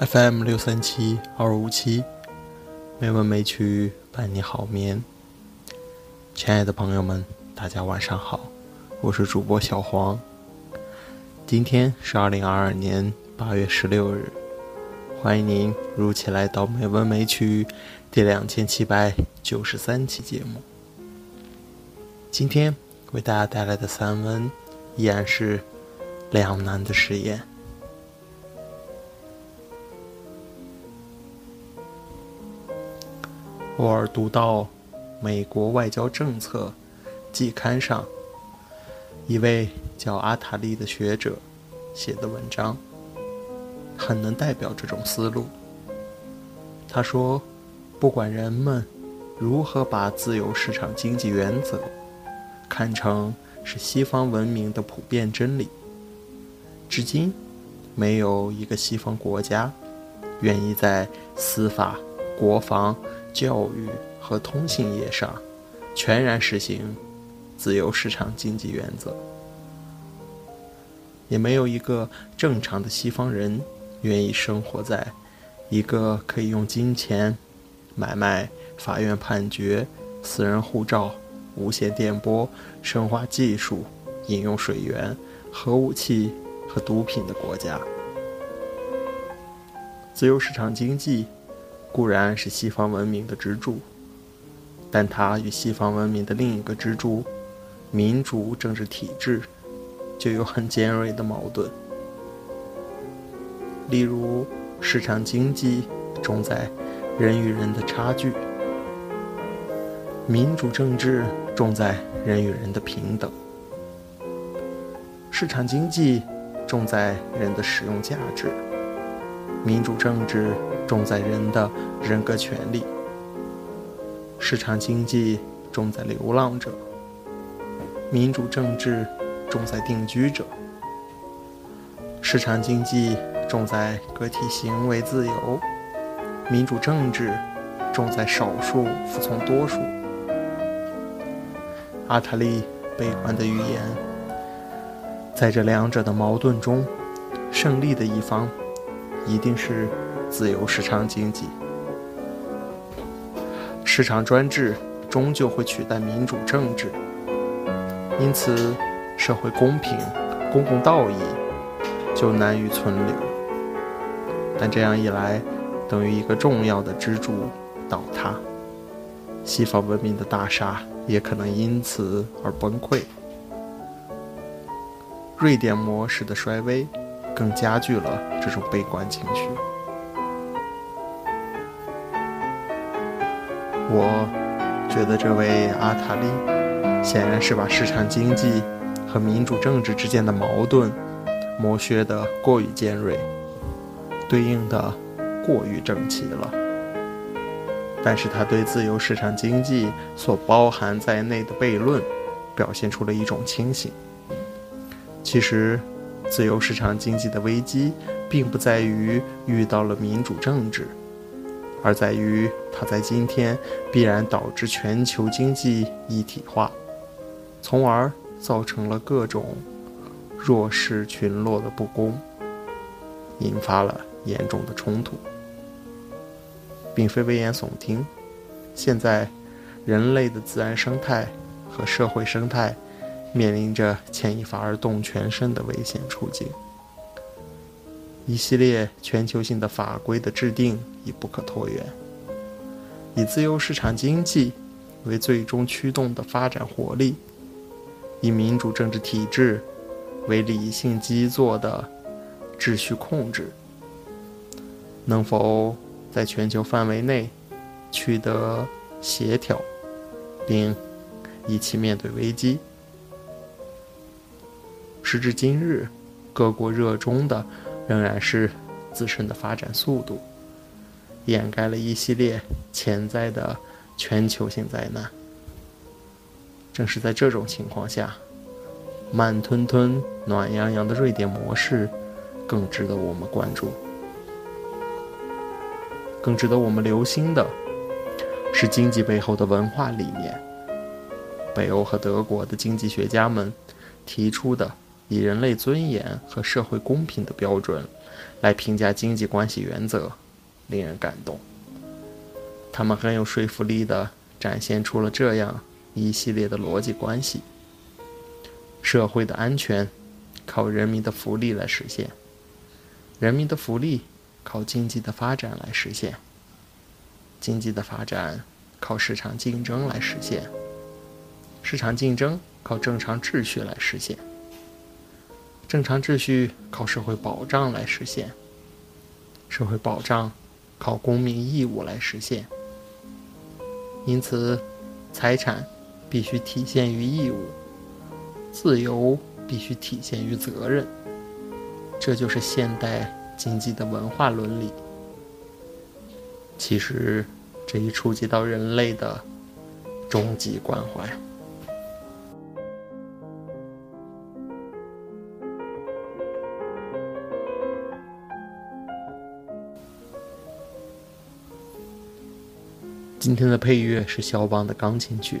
FM 六三七二五七，没文没曲伴你好眠。亲爱的朋友们，大家晚上好，我是主播小黄。今天是二零二二年八月十六日，欢迎您如期来到美文美曲第两千七百九十三期节目。今天为大家带来的散文依然是两难的实验。偶尔读到美国外交政策季刊上一位叫阿塔利的学者写的文章，很能代表这种思路。他说：“不管人们如何把自由市场经济原则看成是西方文明的普遍真理，至今没有一个西方国家愿意在司法、国防。”教育和通信业上，全然实行自由市场经济原则，也没有一个正常的西方人愿意生活在一个可以用金钱买卖法院判决、私人护照、无线电波、生化技术、饮用水源、核武器和毒品的国家。自由市场经济。固然是西方文明的支柱，但它与西方文明的另一个支柱——民主政治体制，就有很尖锐的矛盾。例如，市场经济重在人与人的差距，民主政治重在人与人的平等。市场经济重在人的使用价值，民主政治。重在人的人格权利，市场经济重在流浪者，民主政治重在定居者。市场经济重在个体行为自由，民主政治重在少数服从多数。阿塔利悲观的预言，在这两者的矛盾中，胜利的一方一定是。自由市场经济，市场专制终究会取代民主政治，因此，社会公平、公共道义就难于存留。但这样一来，等于一个重要的支柱倒塌，西方文明的大厦也可能因此而崩溃。瑞典模式的衰微，更加剧了这种悲观情绪。我觉得这位阿塔利显然是把市场经济和民主政治之间的矛盾磨削得过于尖锐，对应的过于整齐了。但是他对自由市场经济所包含在内的悖论表现出了一种清醒。其实，自由市场经济的危机并不在于遇到了民主政治。而在于，它在今天必然导致全球经济一体化，从而造成了各种弱势群落的不公，引发了严重的冲突，并非危言耸听。现在，人类的自然生态和社会生态面临着牵一发而动全身的危险处境。一系列全球性的法规的制定已不可拖延。以自由市场经济为最终驱动的发展活力，以民主政治体制为理性基座的秩序控制，能否在全球范围内取得协调，并一起面对危机？时至今日，各国热衷的。仍然是自身的发展速度，掩盖了一系列潜在的全球性灾难。正是在这种情况下，慢吞吞、暖洋洋的瑞典模式更值得我们关注。更值得我们留心的是经济背后的文化理念。北欧和德国的经济学家们提出的以人类尊严和社会公平的标准来评价经济关系原则，令人感动。他们很有说服力地展现出了这样一系列的逻辑关系：社会的安全靠人民的福利来实现，人民的福利靠经济的发展来实现，经济的发展靠市场竞争来实现，市场竞争靠正常秩序来实现，正常秩序靠社会保障来实现，社会保障靠公民义务来实现。因此，财产必须体现于义务，自由必须体现于责任。这就是现代经济的文化伦理。其实，这一触及到人类的终极关怀。今天的配乐是肖邦的钢琴曲，